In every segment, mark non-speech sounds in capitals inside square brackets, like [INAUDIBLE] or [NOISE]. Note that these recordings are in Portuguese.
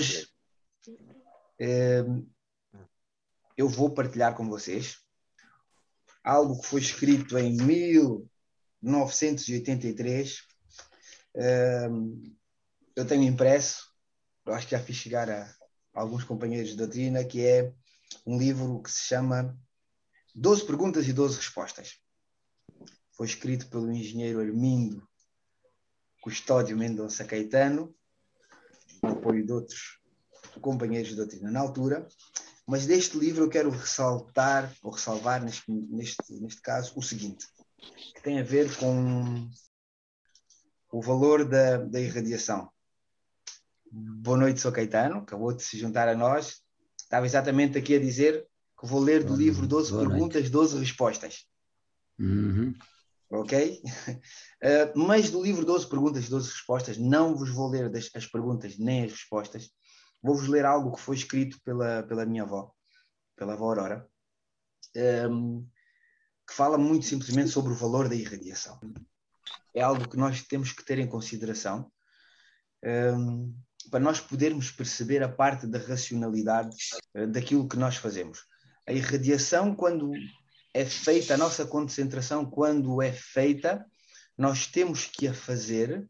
hoje eh, eu vou partilhar com vocês algo que foi escrito em 1983. Eh, eu tenho impresso, eu acho que já fiz chegar a alguns companheiros de doutrina, que é um livro que se chama 12 Perguntas e 12 Respostas. Foi escrito pelo engenheiro Armindo Custódio Mendonça Caetano, apoio de outros companheiros de doutrina na altura, mas deste livro eu quero ressaltar, ou ressalvar neste, neste, neste caso, o seguinte, que tem a ver com o valor da, da irradiação. Boa noite, sou Caetano, acabou de se juntar a nós. Estava exatamente aqui a dizer que vou ler do livro 12 Boa perguntas, noite. 12 respostas. Uhum. Ok? Uh, [LAUGHS] mas do livro 12 perguntas, 12 respostas, não vos vou ler das, as perguntas nem as respostas. Vou-vos ler algo que foi escrito pela, pela minha avó, pela avó Aurora, um, que fala muito simplesmente sobre o valor da irradiação. É algo que nós temos que ter em consideração um, para nós podermos perceber a parte da racionalidade uh, daquilo que nós fazemos. A irradiação, quando é feita, a nossa concentração, quando é feita, nós temos que a fazer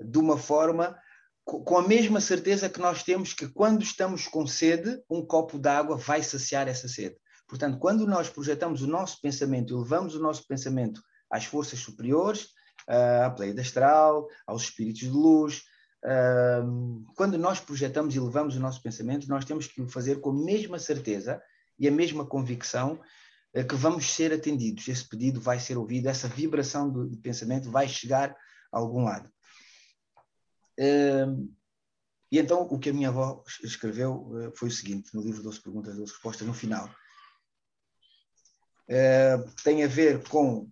de uma forma com a mesma certeza que nós temos que quando estamos com sede, um copo d'água vai saciar essa sede. Portanto, quando nós projetamos o nosso pensamento e levamos o nosso pensamento às forças superiores, à playa astral, aos espíritos de luz, quando nós projetamos e levamos o nosso pensamento, nós temos que o fazer com a mesma certeza e a mesma convicção que vamos ser atendidos. Esse pedido vai ser ouvido, essa vibração do, do pensamento vai chegar a algum lado. E então o que a minha avó escreveu uh, foi o seguinte, no livro 12 perguntas, 12 respostas, no final. Tem a ver com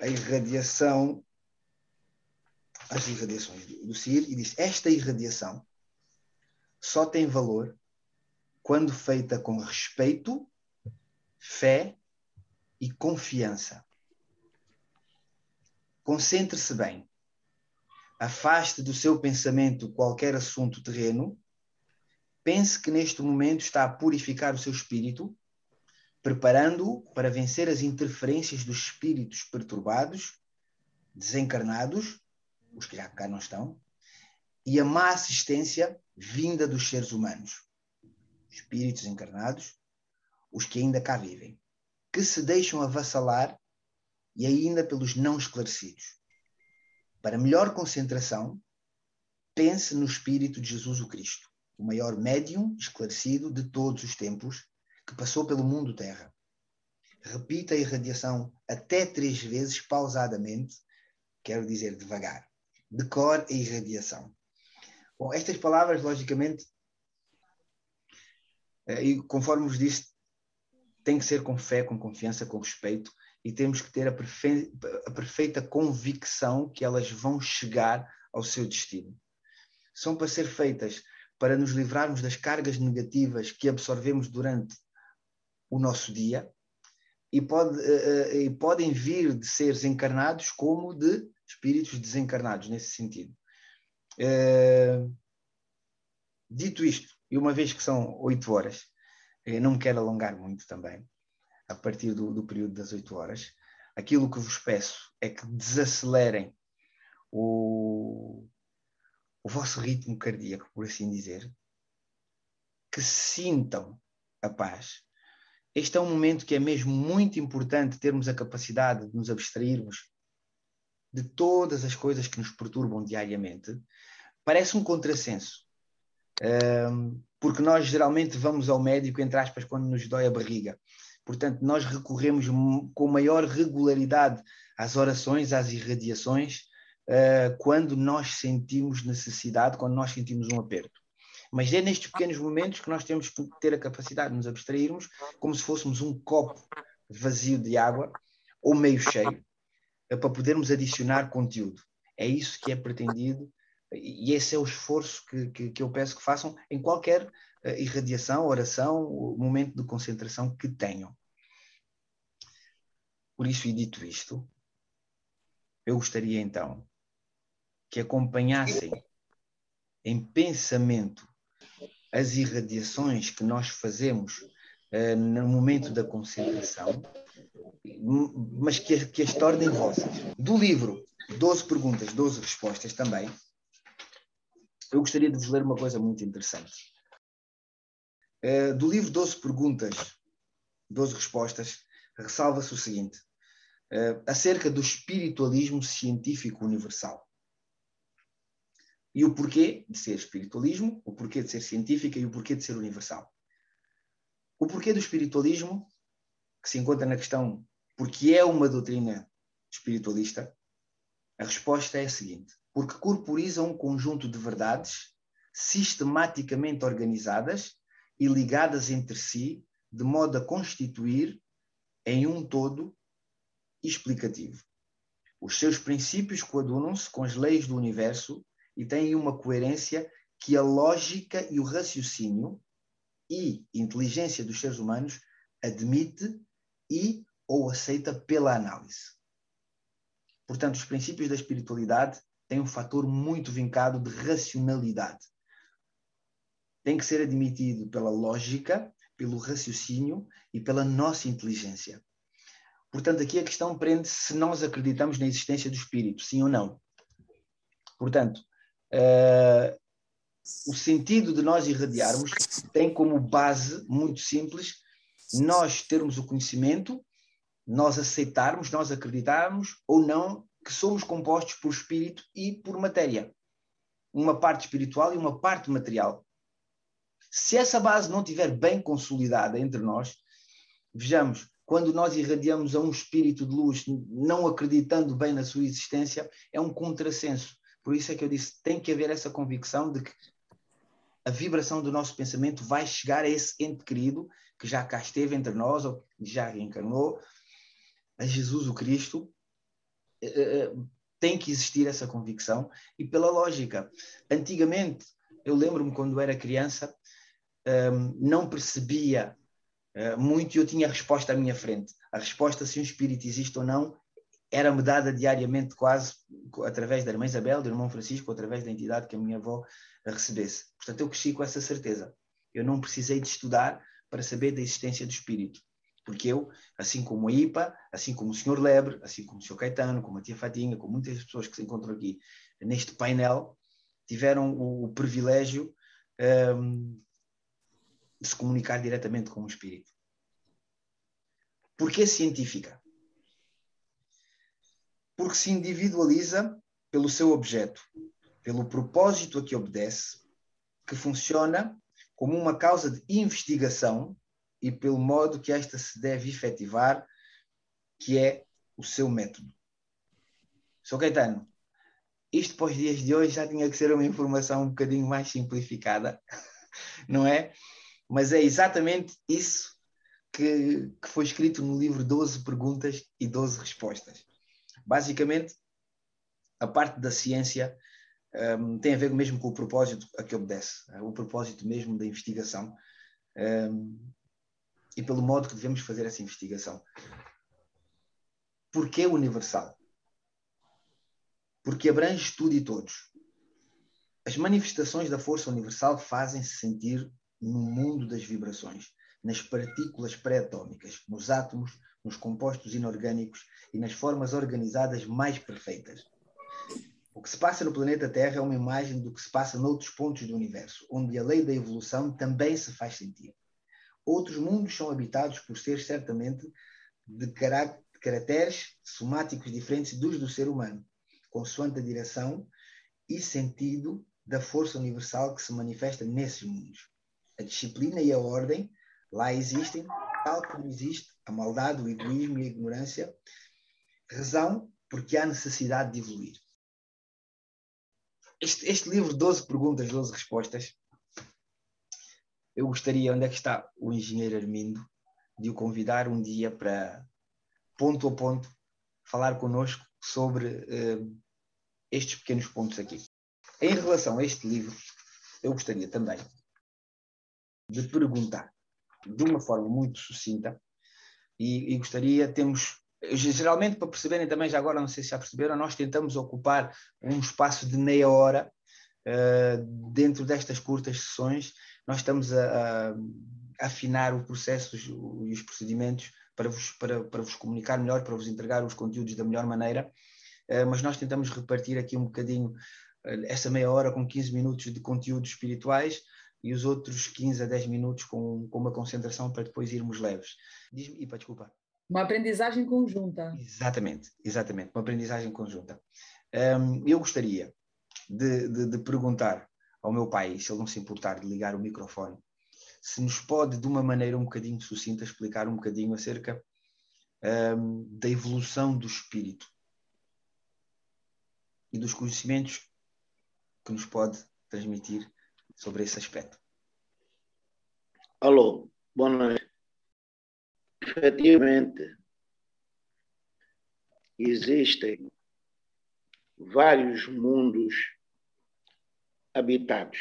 a irradiação, as irradiações do CIR, e diz: esta irradiação só tem valor quando feita com respeito, fé e confiança. Concentre-se bem. Afaste do seu pensamento qualquer assunto terreno. Pense que neste momento está a purificar o seu espírito, preparando-o para vencer as interferências dos espíritos perturbados, desencarnados, os que já cá não estão, e a má assistência vinda dos seres humanos, espíritos encarnados, os que ainda cá vivem que se deixam avassalar e ainda pelos não esclarecidos. Para melhor concentração, pense no Espírito de Jesus o Cristo, o maior médium esclarecido de todos os tempos, que passou pelo mundo terra. Repita a irradiação até três vezes pausadamente, quero dizer devagar. Decore a irradiação. Bom, estas palavras, logicamente, eh, e conforme vos disse, tem que ser com fé, com confiança, com respeito e temos que ter a, perfe a perfeita convicção que elas vão chegar ao seu destino. São para ser feitas para nos livrarmos das cargas negativas que absorvemos durante o nosso dia e, pode, uh, e podem vir de seres encarnados como de espíritos desencarnados, nesse sentido. Uh, dito isto, e uma vez que são oito horas, eu não me quero alongar muito também, a partir do, do período das 8 horas. Aquilo que vos peço é que desacelerem o, o vosso ritmo cardíaco, por assim dizer, que sintam a paz. Este é um momento que é mesmo muito importante termos a capacidade de nos abstrairmos de todas as coisas que nos perturbam diariamente. Parece um contrassenso. Um, porque nós geralmente vamos ao médico, entre aspas, quando nos dói a barriga. Portanto, nós recorremos com maior regularidade às orações, às irradiações, uh, quando nós sentimos necessidade, quando nós sentimos um aperto. Mas é nestes pequenos momentos que nós temos que ter a capacidade de nos abstrairmos, como se fôssemos um copo vazio de água ou meio cheio, uh, para podermos adicionar conteúdo. É isso que é pretendido e esse é o esforço que, que, que eu peço que façam em qualquer uh, irradiação, oração, momento de concentração que tenham. Por isso, e dito isto, eu gostaria então que acompanhassem em pensamento as irradiações que nós fazemos uh, no momento da concentração, mas que, que as tornem vossas. Do livro 12 perguntas, 12 respostas também, eu gostaria de vos ler uma coisa muito interessante. Uh, do livro 12 perguntas, 12 respostas, ressalva-se o seguinte: uh, acerca do espiritualismo científico universal. E o porquê de ser espiritualismo, o porquê de ser científica e o porquê de ser universal. O porquê do espiritualismo, que se encontra na questão porque é uma doutrina espiritualista, a resposta é a seguinte: porque corporiza um conjunto de verdades sistematicamente organizadas e ligadas entre si, de modo a constituir em um todo explicativo. Os seus princípios coadunam-se com as leis do universo e têm uma coerência que a lógica e o raciocínio e inteligência dos seres humanos admite e ou aceita pela análise. Portanto, os princípios da espiritualidade têm um fator muito vincado de racionalidade. Tem que ser admitido pela lógica, pelo raciocínio e pela nossa inteligência. Portanto, aqui a questão prende se nós acreditamos na existência do espírito, sim ou não. Portanto, uh, o sentido de nós irradiarmos tem como base muito simples nós termos o conhecimento nós aceitarmos, nós acreditarmos ou não que somos compostos por espírito e por matéria. Uma parte espiritual e uma parte material. Se essa base não estiver bem consolidada entre nós, vejamos, quando nós irradiamos a um espírito de luz, não acreditando bem na sua existência, é um contrassenso. Por isso é que eu disse, tem que haver essa convicção de que a vibração do nosso pensamento vai chegar a esse ente querido que já cá esteve entre nós, ou já reencarnou, a Jesus o Cristo, tem que existir essa convicção e pela lógica. Antigamente, eu lembro-me quando era criança, ehm, não percebia muito e eu tinha a resposta à minha frente. A resposta se um espírito existe ou não era-me dada diariamente quase através da irmã Isabel, do irmão Francisco, através da entidade que a minha avó recebesse. Portanto, eu cresci com essa certeza. Eu não precisei de estudar para saber da existência do espírito. Porque eu, assim como a IPA, assim como o Sr. Lebre, assim como o Sr. Caetano, como a Tia Fatinha, como muitas pessoas que se encontram aqui neste painel, tiveram o, o privilégio um, de se comunicar diretamente com o Espírito. Porquê científica? Porque se individualiza pelo seu objeto, pelo propósito a que obedece, que funciona como uma causa de investigação e pelo modo que esta se deve efetivar, que é o seu método. Sou Caetano, isto para os dias de hoje já tinha que ser uma informação um bocadinho mais simplificada, [LAUGHS] não é? Mas é exatamente isso que, que foi escrito no livro 12 Perguntas e 12 Respostas. Basicamente, a parte da ciência um, tem a ver mesmo com o propósito a que obedece, o propósito mesmo da investigação. Um, e pelo modo que devemos fazer essa investigação. Porquê universal? Porque abrange tudo e todos. As manifestações da força universal fazem-se sentir no mundo das vibrações, nas partículas pré-atômicas, nos átomos, nos compostos inorgânicos e nas formas organizadas mais perfeitas. O que se passa no planeta Terra é uma imagem do que se passa noutros pontos do universo, onde a lei da evolução também se faz sentir. Outros mundos são habitados por seres certamente de caracteres somáticos diferentes dos do ser humano, consoante a direção e sentido da força universal que se manifesta nesses mundos. A disciplina e a ordem lá existem, tal como existe a maldade, o egoísmo e a ignorância, razão porque há necessidade de evoluir. Este, este livro, 12 perguntas, 12 respostas, eu gostaria, onde é que está o engenheiro Armindo, de o convidar um dia para, ponto a ponto, falar connosco sobre uh, estes pequenos pontos aqui. Em relação a este livro, eu gostaria também de perguntar de uma forma muito sucinta e, e gostaria, temos geralmente para perceberem também, já agora não sei se já perceberam, nós tentamos ocupar um espaço de meia hora uh, dentro destas curtas sessões nós estamos a, a afinar o processo e os procedimentos para vos, para, para vos comunicar melhor, para vos entregar os conteúdos da melhor maneira, uh, mas nós tentamos repartir aqui um bocadinho uh, essa meia hora com 15 minutos de conteúdos espirituais e os outros 15 a 10 minutos com, com uma concentração para depois irmos leves. Diz-me, Ipa, desculpa. Uma aprendizagem conjunta. Exatamente, exatamente, uma aprendizagem conjunta. Um, eu gostaria de, de, de, perguntar ao meu pai, se ele não se importar de ligar o microfone, se nos pode, de uma maneira um bocadinho sucinta, explicar um bocadinho acerca um, da evolução do espírito e dos conhecimentos que nos pode transmitir sobre esse aspecto. Alô, boa noite. Efetivamente, existem vários mundos habitados.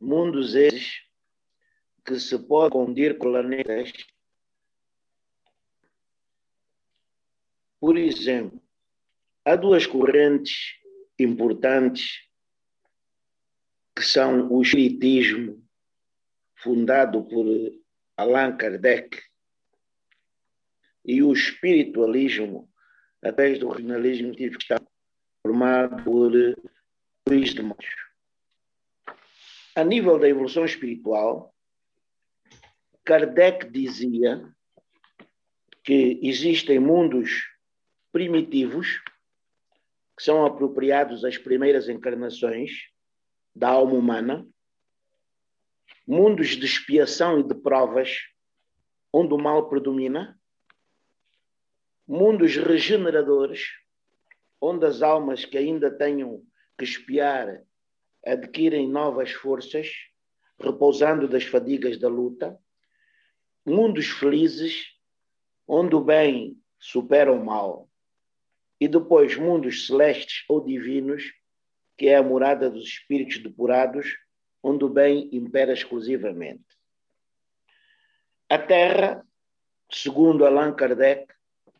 Mundos esses que se podem confundir com planetas. Por exemplo, há duas correntes importantes que são o Espiritismo, fundado por Allan Kardec, e o espiritualismo, através do regionalismo científico, formado por Luís de Moura. A nível da evolução espiritual, Kardec dizia que existem mundos primitivos que são apropriados às primeiras encarnações da alma humana, mundos de expiação e de provas, onde o mal predomina, mundos regeneradores, onde as almas que ainda tenham que espiar adquirem novas forças, repousando das fadigas da luta, mundos felizes, onde o bem supera o mal, e depois mundos celestes ou divinos, que é a morada dos espíritos depurados, onde o bem impera exclusivamente. A Terra, segundo Allan Kardec,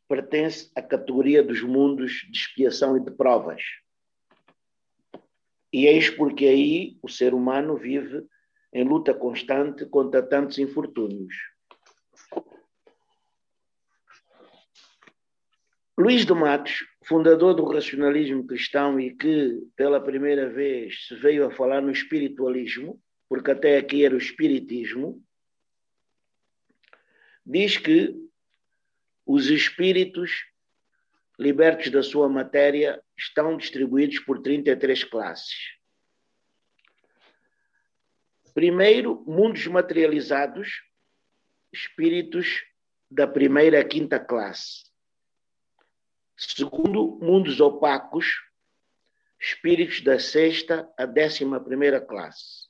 pertence à categoria dos mundos de expiação e de provas. E eis porque aí o ser humano vive em luta constante contra tantos infortúnios. Luís de Matos, fundador do racionalismo cristão e que pela primeira vez se veio a falar no espiritualismo, porque até aqui era o espiritismo, diz que os espíritos libertos da sua matéria estão distribuídos por 33 classes. Primeiro, mundos materializados, espíritos da primeira a quinta classe. Segundo, mundos opacos, espíritos da sexta a décima primeira classe.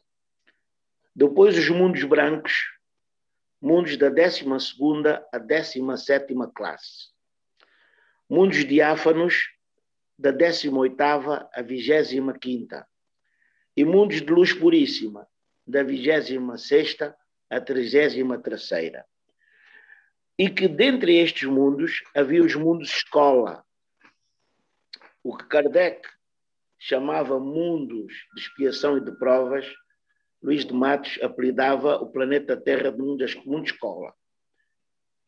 Depois, os mundos brancos, mundos da décima segunda a décima sétima classe. Mundos diáfanos, da décima oitava a vigésima quinta. E mundos de luz puríssima, da vigésima sexta a trigésima terceira e que dentre estes mundos havia os mundos escola, o que Kardec chamava mundos de expiação e de provas, Luís de Matos apelidava o planeta Terra de mundo, mundo escola,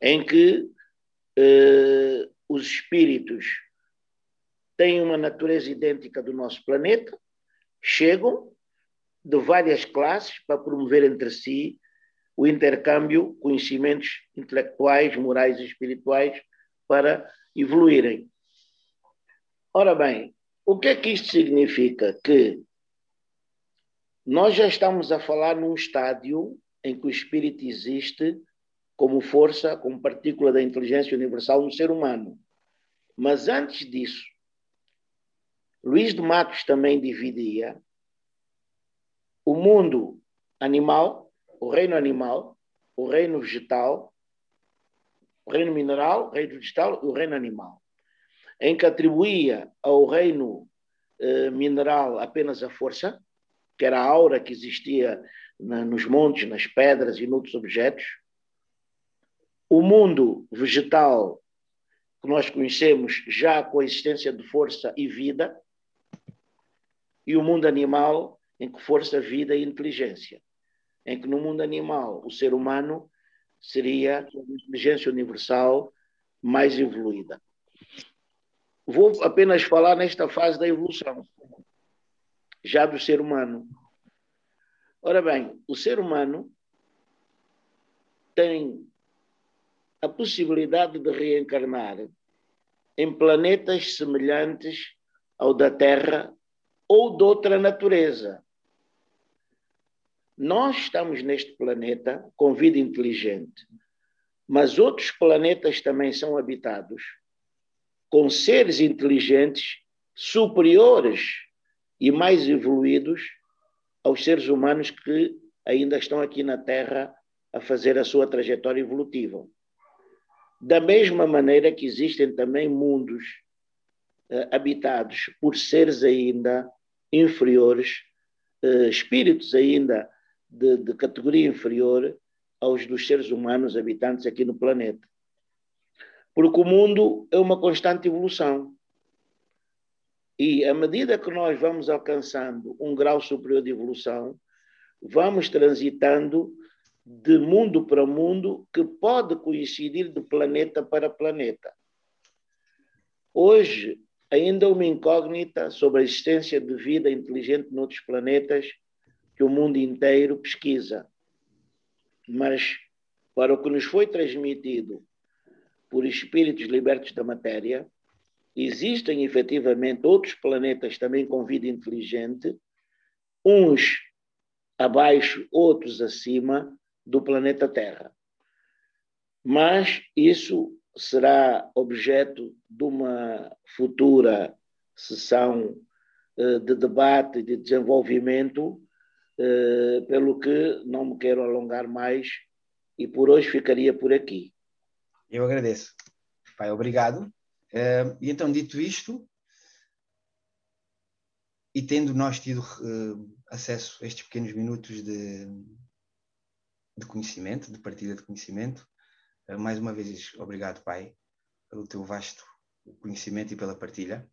em que eh, os espíritos têm uma natureza idêntica do nosso planeta, chegam de várias classes para promover entre si o intercâmbio, conhecimentos intelectuais, morais e espirituais para evoluírem. Ora bem, o que é que isto significa? Que nós já estamos a falar num estádio em que o espírito existe como força, como partícula da inteligência universal no ser humano. Mas antes disso, Luís de Matos também dividia o mundo animal o reino animal, o reino vegetal, o reino mineral, o reino vegetal e o reino animal, em que atribuía ao reino eh, mineral apenas a força, que era a aura que existia na, nos montes, nas pedras e noutros objetos. O mundo vegetal, que nós conhecemos já com a existência de força e vida, e o mundo animal, em que força, vida e inteligência. Em que no mundo animal o ser humano seria a inteligência universal mais evoluída. Vou apenas falar nesta fase da evolução, já do ser humano. Ora bem, o ser humano tem a possibilidade de reencarnar em planetas semelhantes ao da Terra ou de outra natureza. Nós estamos neste planeta com vida inteligente, mas outros planetas também são habitados com seres inteligentes superiores e mais evoluídos aos seres humanos que ainda estão aqui na Terra a fazer a sua trajetória evolutiva. Da mesma maneira que existem também mundos uh, habitados por seres ainda inferiores, uh, espíritos ainda de, de categoria inferior aos dos seres humanos habitantes aqui no planeta. Porque o mundo é uma constante evolução. E à medida que nós vamos alcançando um grau superior de evolução, vamos transitando de mundo para mundo que pode coincidir de planeta para planeta. Hoje, ainda uma incógnita sobre a existência de vida inteligente noutros planetas que o mundo inteiro pesquisa. Mas, para o que nos foi transmitido por espíritos libertos da matéria, existem efetivamente outros planetas também com vida inteligente, uns abaixo, outros acima, do planeta Terra. Mas isso será objeto de uma futura sessão eh, de debate de desenvolvimento, eh, pelo que não me quero alongar mais e por hoje ficaria por aqui. Eu agradeço. Pai, obrigado. Eh, e então, dito isto, e tendo nós tido acesso a estes pequenos minutos de, de conhecimento, de partilha de conhecimento. Eh, mais uma vez, obrigado, Pai, pelo teu vasto conhecimento e pela partilha.